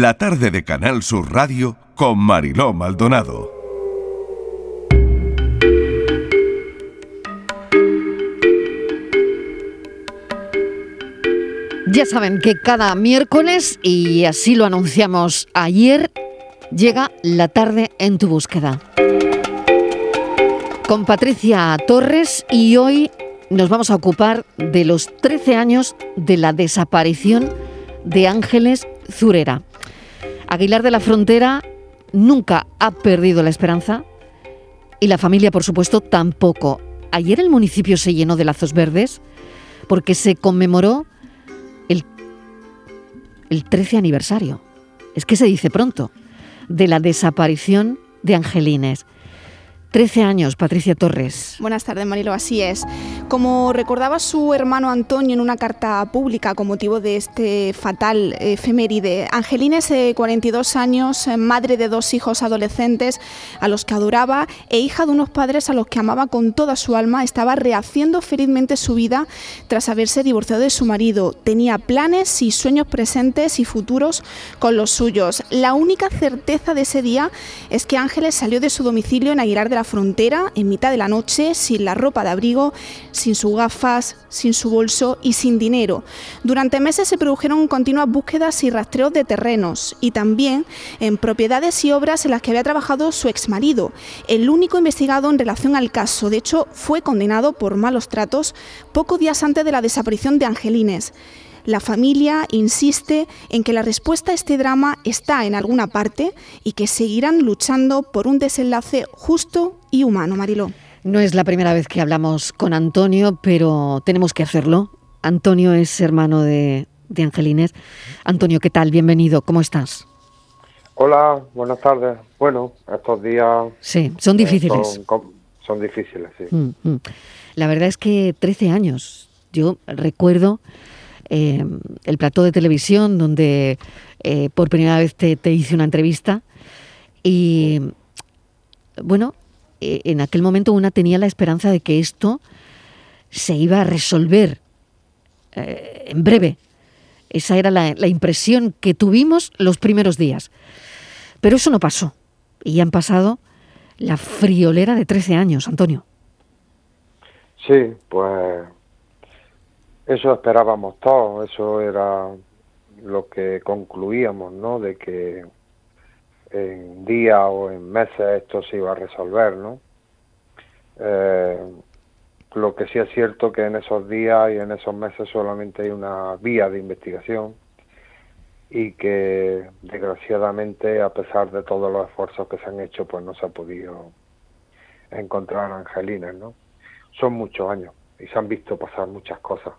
la tarde de Canal Sur Radio con Mariló Maldonado. Ya saben que cada miércoles, y así lo anunciamos ayer, llega la tarde en tu búsqueda. Con Patricia Torres y hoy nos vamos a ocupar de los 13 años de la desaparición de Ángeles Zurera. Aguilar de la Frontera nunca ha perdido la esperanza y la familia, por supuesto, tampoco. Ayer el municipio se llenó de lazos verdes porque se conmemoró el, el 13 aniversario. Es que se dice pronto de la desaparición de Angelines. 13 años, Patricia Torres. Buenas tardes, Marilo. Así es. Como recordaba su hermano Antonio en una carta pública con motivo de este fatal efeméride, Angelina es 42 años, eh, madre de dos hijos adolescentes a los que adoraba e hija de unos padres a los que amaba con toda su alma, estaba rehaciendo felizmente su vida tras haberse divorciado de su marido. Tenía planes y sueños presentes y futuros con los suyos. La única certeza de ese día es que Ángeles salió de su domicilio en Aguilar de la frontera en mitad de la noche, sin la ropa de abrigo, sin sus gafas, sin su bolso y sin dinero. Durante meses se produjeron continuas búsquedas y rastreos de terrenos y también en propiedades y obras en las que había trabajado su exmarido, el único investigado en relación al caso. De hecho, fue condenado por malos tratos pocos días antes de la desaparición de Angelines. La familia insiste en que la respuesta a este drama está en alguna parte y que seguirán luchando por un desenlace justo y humano, Mariló. No es la primera vez que hablamos con Antonio, pero tenemos que hacerlo. Antonio es hermano de, de Angelines. Antonio, ¿qué tal? Bienvenido. ¿Cómo estás? Hola, buenas tardes. Bueno, estos días... Sí, son difíciles. son, difíciles, sí. Mm, mm. La verdad es que 13 años. Yo recuerdo eh, el plató de televisión donde eh, por primera vez te, hice una entrevista y bueno, eh, en aquel momento una tenía la esperanza de que esto se iba a resolver en breve. Esa era la, la, impresión que tuvimos los primeros días. Pero eso no pasó. Y han pasado la friolera de 13 años, Antonio. Sí, pues eso esperábamos todos, eso era lo que concluíamos, ¿no? De que en días o en meses esto se iba a resolver, ¿no? Eh, lo que sí es cierto que en esos días y en esos meses solamente hay una vía de investigación y que desgraciadamente a pesar de todos los esfuerzos que se han hecho pues no se ha podido encontrar a Angelina, ¿no? Son muchos años y se han visto pasar muchas cosas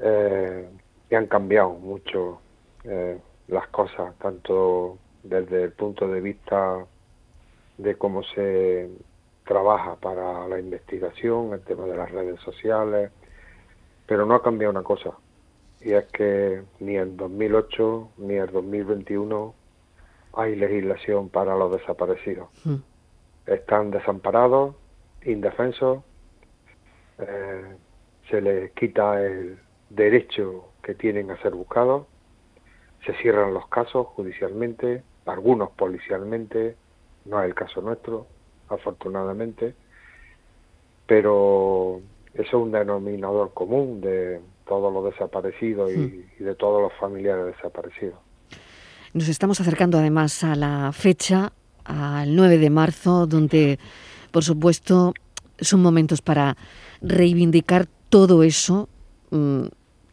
eh, y han cambiado mucho eh, las cosas, tanto desde el punto de vista de cómo se trabaja para la investigación, el tema de las redes sociales, pero no ha cambiado una cosa, y es que ni en 2008 ni en 2021 hay legislación para los desaparecidos. Hmm. Están desamparados, indefensos, eh, se les quita el, derecho que tienen a ser buscados, se cierran los casos judicialmente, algunos policialmente, no es el caso nuestro, afortunadamente, pero eso es un denominador común de todos los desaparecidos y, hmm. y de todos los familiares desaparecidos. Nos estamos acercando además a la fecha, al 9 de marzo, donde, por supuesto, son momentos para reivindicar todo eso mm,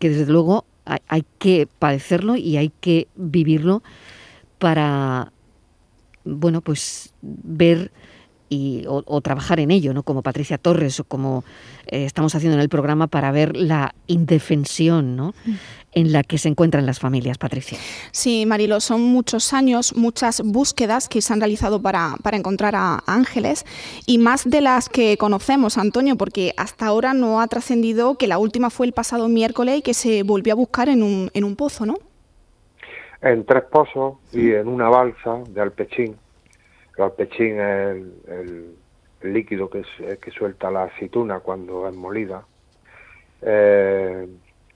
que desde luego hay, que padecerlo y hay que vivirlo para, bueno, pues ver y, o, trabajar en ello, ¿no? Como Patricia Torres o como eh, estamos haciendo en el programa para ver la indefensión, ¿no? Mm en la que se encuentran las familias, Patricia. Sí, Marilo, son muchos años, muchas búsquedas que se han realizado para, para encontrar a Ángeles y más de las que conocemos, Antonio, porque hasta ahora no ha trascendido que la última fue el pasado miércoles y que se volvió a buscar en un, en un pozo, ¿no? En tres pozos y en una balsa de alpechín. El alpechín es el, líquido que, que suelta la aceituna cuando es molida. Eh,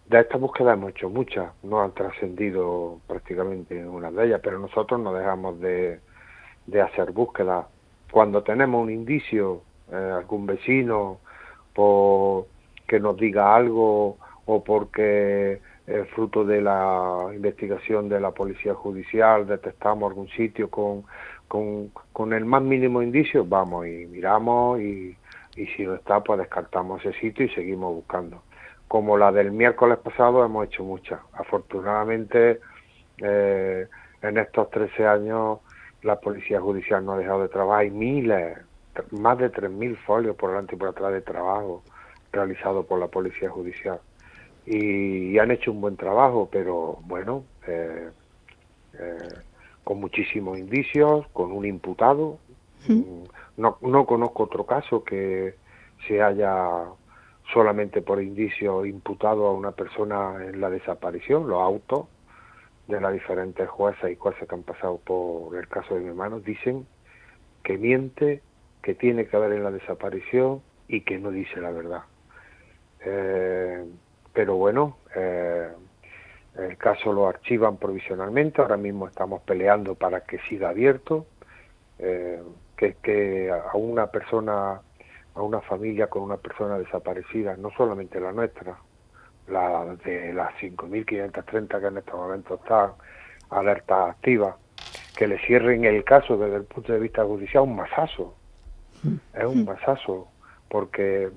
de estas búsquedas hemos hecho muchas, no han trascendido prácticamente ninguna de ellas, pero nosotros no dejamos de, de hacer búsquedas. Cuando tenemos un indicio, eh, algún vecino, por que nos diga algo o porque fruto de la investigación de la policía judicial detectamos algún sitio con, con, con el más mínimo indicio, vamos y miramos y, y si no está, pues descartamos ese sitio y seguimos buscando como la del miércoles pasado hemos hecho muchas. Afortunadamente, eh, en estos 13 años la Policía Judicial no ha dejado de trabajar. Hay miles, más de 3.000 folios por delante y por atrás de trabajo realizado por la Policía Judicial. Y, han hecho un buen trabajo, pero bueno, eh, eh, con muchísimos indicios, con un imputado. No, no conozco otro caso que se haya solamente por indicio imputado a una persona en la desaparición, los autos de las diferentes juezas y jueces que han pasado por el caso de mi hermano dicen que miente, que tiene que haber en la desaparición y que no dice la verdad. Eh, pero bueno, eh, el caso lo archivan provisionalmente, ahora mismo estamos peleando para que siga abierto, eh, que, que a una persona a una familia con una persona desaparecida, no solamente la nuestra, la de las 5.530 que en este momento están alerta activa, que le cierren el caso desde el punto de vista judicial, un masazo. Es un masazo, porque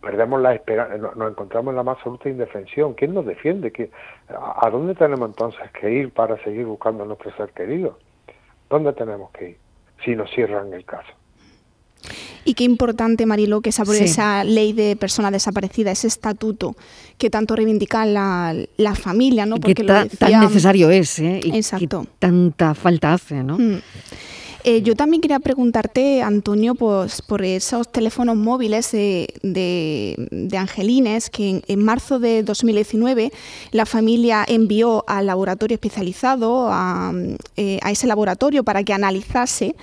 perdemos la esperanza, nos encontramos en la más absoluta indefensión. ¿Quién nos defiende? ¿A dónde tenemos entonces que ir para seguir buscando a nuestro ser querido? ¿Dónde tenemos que ir si nos cierran el caso? Y qué importante, Marilo, que esa ley de persona desaparecida, ese estatuto que tanto reivindica la, familia, ¿no? Porque tan necesario es, ¿eh? Y Exacto. tanta falta hace, ¿no? Mm. Eh, yo también quería preguntarte, Antonio, pues, por esos teléfonos móviles de, de, Angelines que en, marzo de 2019 la familia envió al laboratorio especializado, a, eh, a ese laboratorio para que analizase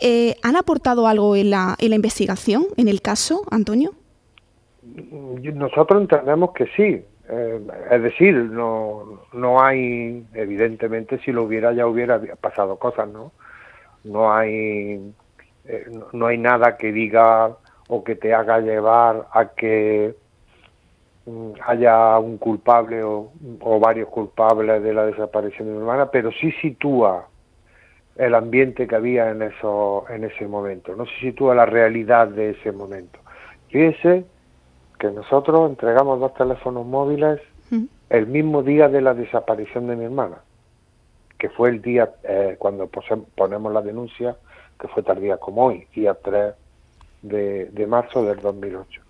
eh, ¿Han aportado algo en la, en la investigación, en el caso, Antonio? Nosotros entendemos que sí. Eh, es decir, no, no hay, evidentemente, si lo hubiera ya hubiera pasado cosas, ¿no? No hay, eh, no, hay nada que diga o que te haga llevar a que mm, haya un culpable o, o, varios culpables de la desaparición de mi hermana, pero sí sitúa el ambiente que había en, eso, en ese momento, no se sitúa la realidad de ese momento. Fíjese que nosotros entregamos dos teléfonos móviles el mismo día de la desaparición de mi hermana, que fue el día eh, cuando ponemos la denuncia, que fue tardía como hoy, día 3 de, de marzo del 2008.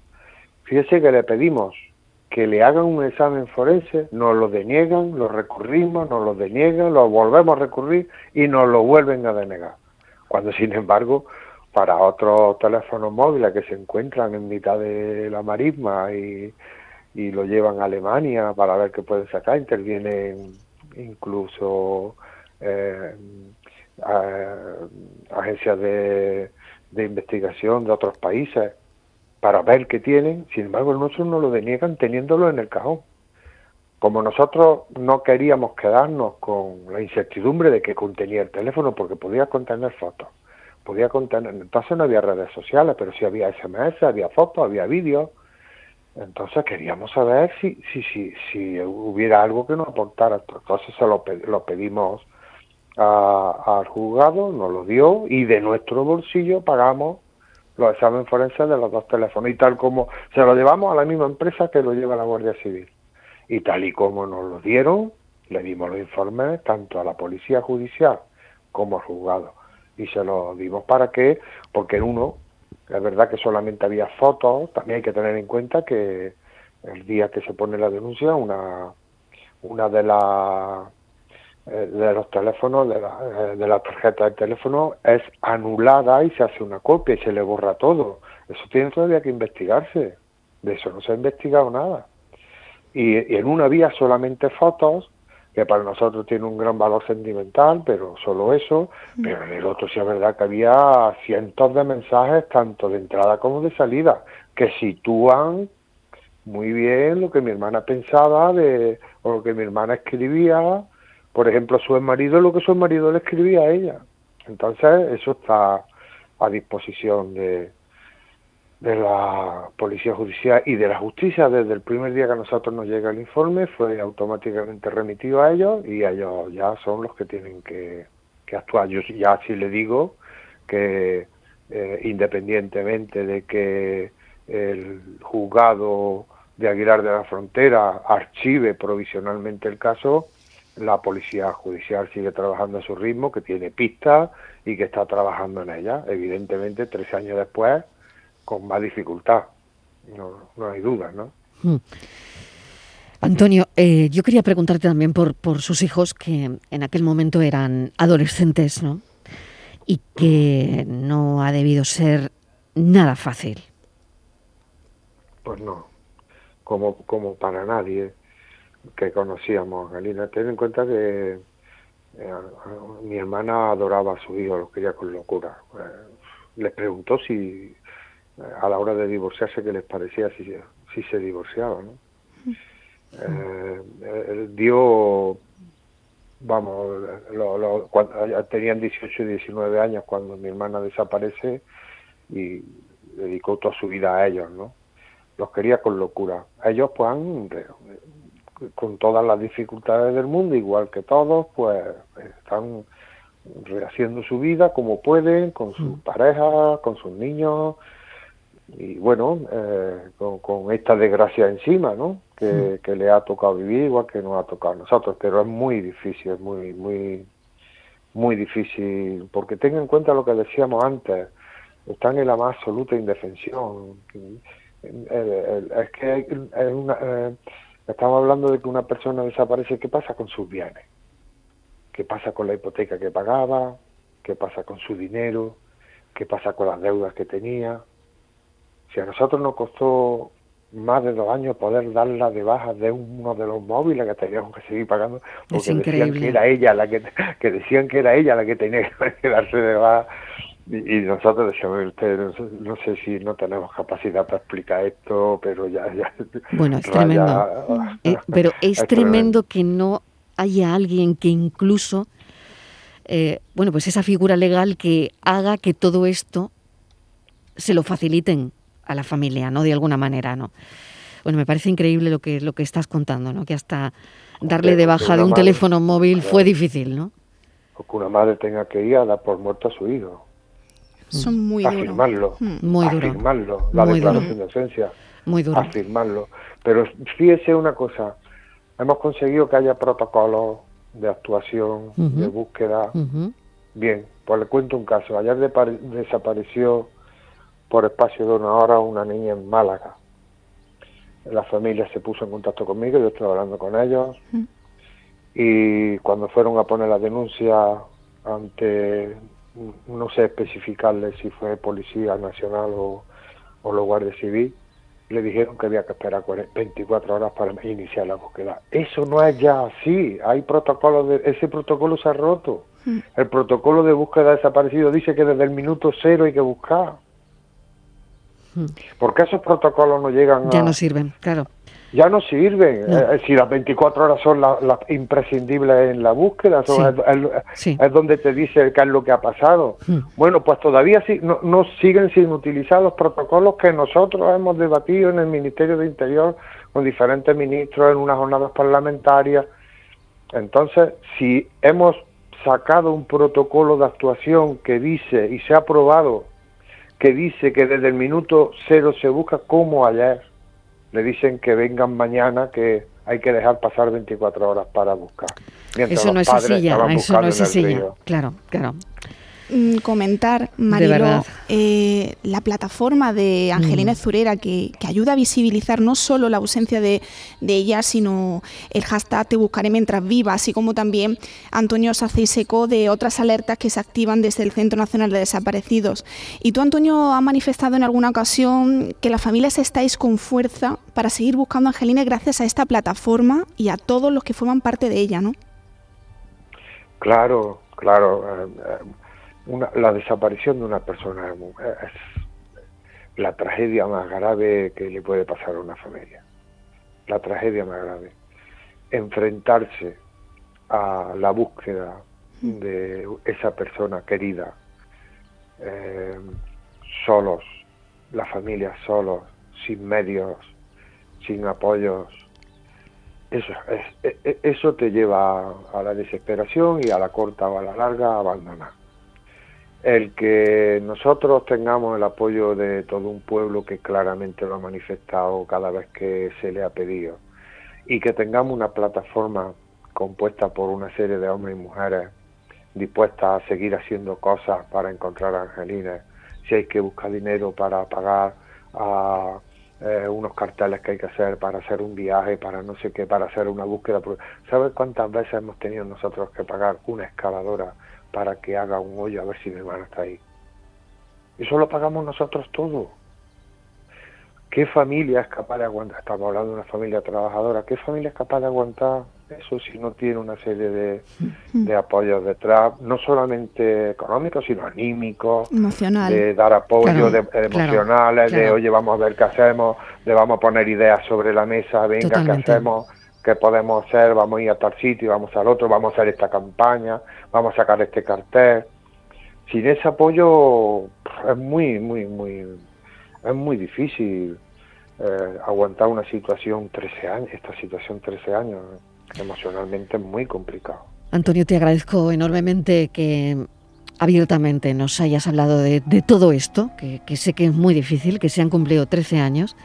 Fíjese que le pedimos que le hagan un examen forense, nos lo deniegan, lo recurrimos, nos lo deniegan, lo volvemos a recurrir y nos lo vuelven a denegar. Cuando, sin embargo, para otros teléfonos móviles que se encuentran en mitad de la marisma y, y lo llevan a Alemania para ver qué pueden sacar, intervienen incluso eh, agencias de, de investigación de otros países para ver qué tienen, sin embargo nosotros no lo deniegan teniéndolo en el cajón. Como nosotros no queríamos quedarnos con la incertidumbre de que contenía el teléfono, porque podía contener fotos, podía contener, entonces no había redes sociales, pero sí había SMS, había fotos, había vídeos, entonces queríamos saber si, si, si, si hubiera algo que nos aportara. Entonces se lo, lo pedimos al juzgado, nos lo dio y de nuestro bolsillo pagamos los exámenes forenses de los dos teléfonos y tal como se lo llevamos a la misma empresa que lo lleva la Guardia Civil. Y tal y como nos lo dieron, le dimos los informes tanto a la Policía Judicial como al juzgado. Y se lo dimos para qué, porque uno, es verdad que solamente había fotos, también hay que tener en cuenta que el día que se pone la denuncia, una, una de las eh, de los teléfonos, de la, eh, de la tarjeta del teléfono, es anulada y se hace una copia y se le borra todo. Eso tiene todavía que investigarse. De eso no se ha investigado nada. Y, en una había solamente fotos, que para nosotros tiene un gran valor sentimental, pero solo eso. Mm. Pero en el otro sí es verdad que había cientos de mensajes, tanto de entrada como de salida, que sitúan muy bien lo que mi hermana pensaba de, o lo que mi hermana escribía, por ejemplo, su marido, lo que su marido le escribía a ella. Entonces, eso está a disposición de, de la Policía Judicial y de la Justicia. Desde el primer día que a nosotros nos llega el informe, fue automáticamente remitido a ellos y ellos ya son los que tienen que, que actuar. Yo ya sí le digo que eh, independientemente de que el juzgado de Aguilar de la Frontera archive provisionalmente el caso, la policía judicial sigue trabajando a su ritmo, que tiene pistas y que está trabajando en ella. Evidentemente, tres años después, con más dificultad, no, no hay duda, ¿no? Hmm. Antonio, eh, yo quería preguntarte también por, por sus hijos que en aquel momento eran adolescentes, ¿no? Y que no ha debido ser nada fácil. Pues no, como, como para nadie que conocíamos a Galina. Ten en cuenta que eh, mi hermana adoraba a su hijo, lo quería con locura. Eh, les preguntó si a la hora de divorciarse qué les parecía si, si se divorciaba, ¿no? Eh, dio, vamos, lo, cuando, tenían 18 y 19 años cuando mi hermana desaparece y dedicó toda su vida a ellos, ¿no? Los quería con locura. Ellos pues han, con todas las dificultades del mundo, igual que todos, pues están rehaciendo su vida como pueden, con sus mm. parejas, con sus niños, y bueno, eh, con, esta desgracia encima, ¿no? Que, que, le ha tocado vivir igual que nos ha tocado a nosotros, pero es muy difícil, es muy, muy, muy difícil, porque tenga en cuenta lo que decíamos antes, están en la más absoluta indefensión. Es que una, estamos hablando de que una persona desaparece, ¿qué pasa con sus bienes? ¿Qué pasa con la hipoteca que pagaba? ¿Qué pasa con su dinero? ¿Qué pasa con las deudas que tenía? Si a nosotros nos costó más de dos años poder darla de baja de uno de los móviles que teníamos que seguir pagando porque decían que era ella la que, que decían que era ella la que tenía que darse de baja. Y, nosotros decíamos usted no, sé si no tenemos capacidad para explicar esto pero ya ya bueno es tremendo. Eh, pero es, tremendo, que no haya alguien que incluso eh, bueno pues esa figura legal que haga que todo esto se lo faciliten a la familia, ¿no? De alguna manera, ¿no? Bueno, me parece increíble lo que, lo que estás contando, ¿no? Que hasta darle de baja de un teléfono móvil fue difícil, ¿no? O que una madre tenga que ir a dar por muerto a su hijo. Son muy duros. Afirmarlo. Hmm. Muy duro. Afirmarlo. La declaración de ausencia. Muy duro. Afirmarlo. Pero fíjese una cosa. Hemos conseguido que haya protocolos de actuación, de búsqueda. Bien, pues le cuento un caso. Ayer desapareció por espacio de una hora una niña en Málaga. La familia se puso en contacto conmigo, yo estoy hablando con ellos mm. y cuando fueron a poner la denuncia ante, no sé especificarle si fue Policía Nacional o, o los Guardias Civil, le dijeron que había que esperar 24 horas para iniciar la búsqueda. Eso no es ya así, hay protocolos, de, ese protocolo se ha roto. Mm. El protocolo de búsqueda desaparecido dice que desde el minuto cero hay que buscar. ¿Por qué esos protocolos no llegan Ya no sirven, claro. Ya no sirven. Eh, si las 24 horas son las imprescindibles en la búsqueda, es, donde te dice qué es lo que ha pasado. Bueno, pues todavía sí, no, no, siguen sin utilizar los protocolos que nosotros hemos debatido en el Ministerio de Interior con diferentes ministros en unas jornadas parlamentarias. Entonces, si hemos sacado un protocolo de actuación que dice y se ha aprobado que dice que desde el minuto cero se busca como ayer. Le dicen que vengan mañana, que hay que dejar pasar 24 horas para buscar. eso no es así ya, eso no es así Claro, claro. Mm, comentar, Marilo, eh, la plataforma de Angelina mm. Zurera que, ayuda a visibilizar no solo la ausencia de, ella, sino el hashtag Te buscaré mientras viva, así como también Antonio se hace seco de otras alertas que se activan desde el Centro Nacional de Desaparecidos. Y tú, Antonio, has manifestado en alguna ocasión que las familias estáis con fuerza para seguir buscando a Angelina gracias a esta plataforma y a todos los que forman parte de ella, ¿no? Claro, claro. Eh, eh, la desaparición de una persona es la tragedia más grave que le puede pasar a una familia. la tragedia más grave. Enfrentarse a la búsqueda de esa persona querida, eh, solos, la familia solos, sin medios, sin apoyos. Eso, es, e, e, eso te lleva a la desesperación y a la corta o a la larga a abandonar. El que nosotros tengamos el apoyo de todo un pueblo que claramente lo ha manifestado cada vez que se le ha pedido y que tengamos una plataforma compuesta por una serie de hombres y mujeres dispuestas a seguir haciendo cosas para encontrar a Angelina, si hay que buscar dinero para pagar eh, unos carteles que hay que hacer para hacer un viaje, para no sé qué, para hacer una búsqueda. ¿Sabes cuántas veces hemos tenido nosotros que pagar una escaladora para que haga un hoyo a ver si mi hermana está ahí? Eso lo pagamos nosotros todo. ¿Qué familia es capaz de aguantar? Estamos hablando de una familia trabajadora. ¿Qué familia es capaz de aguantar eso si no tiene una serie de, de apoyos detrás, no solamente económicos, sino anímicos, Emocional. de dar apoyo de, emocionales, de oye, vamos a ver qué hacemos, de vamos a poner ideas sobre la mesa, venga, qué hacemos, qué podemos hacer, vamos a ir a tal sitio, vamos al otro, vamos a hacer esta campaña, vamos a sacar este cartel. Sin ese apoyo es muy, muy, muy, es muy difícil eh, aguantar una situación 13 años, esta situación 13 años emocionalmente muy complicado. Antonio, te agradezco enormemente que abiertamente nos hayas hablado de, todo esto, que, sé que es muy difícil, que se han cumplido 13 años,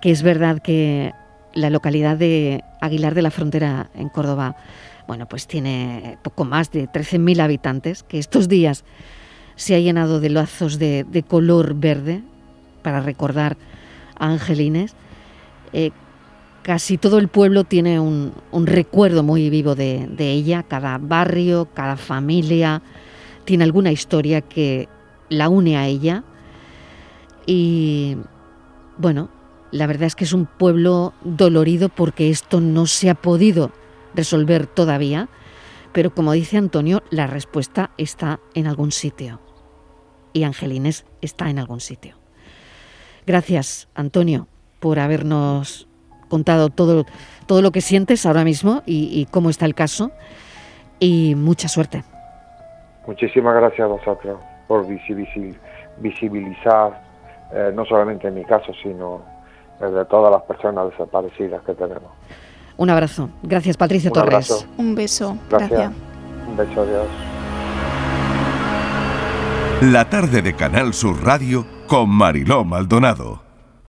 que es verdad que la localidad de Aguilar de la Frontera en Córdoba, bueno, pues tiene poco más de 13.000 habitantes, que estos días se ha llenado de lazos de, color verde para recordar a Angelines. Eh, casi todo el pueblo tiene un, recuerdo muy vivo de, ella, cada barrio, cada familia tiene alguna historia que la une a ella y bueno, la verdad es que es un pueblo dolorido porque esto no se ha podido resolver todavía, pero como dice Antonio, la respuesta está en algún sitio y Angelines está en algún sitio. Gracias, Antonio, por habernos contado todo, todo lo que sientes ahora mismo y, cómo está el caso. Y mucha suerte. Muchísimas gracias a vosotros por visibilizar, eh, no solamente en mi caso, sino de todas las personas desaparecidas que tenemos. Un abrazo. Gracias, Patricia Torres. Un beso. Gracias. Un beso, adiós. La tarde de Canal Sur Radio con Mariló Maldonado.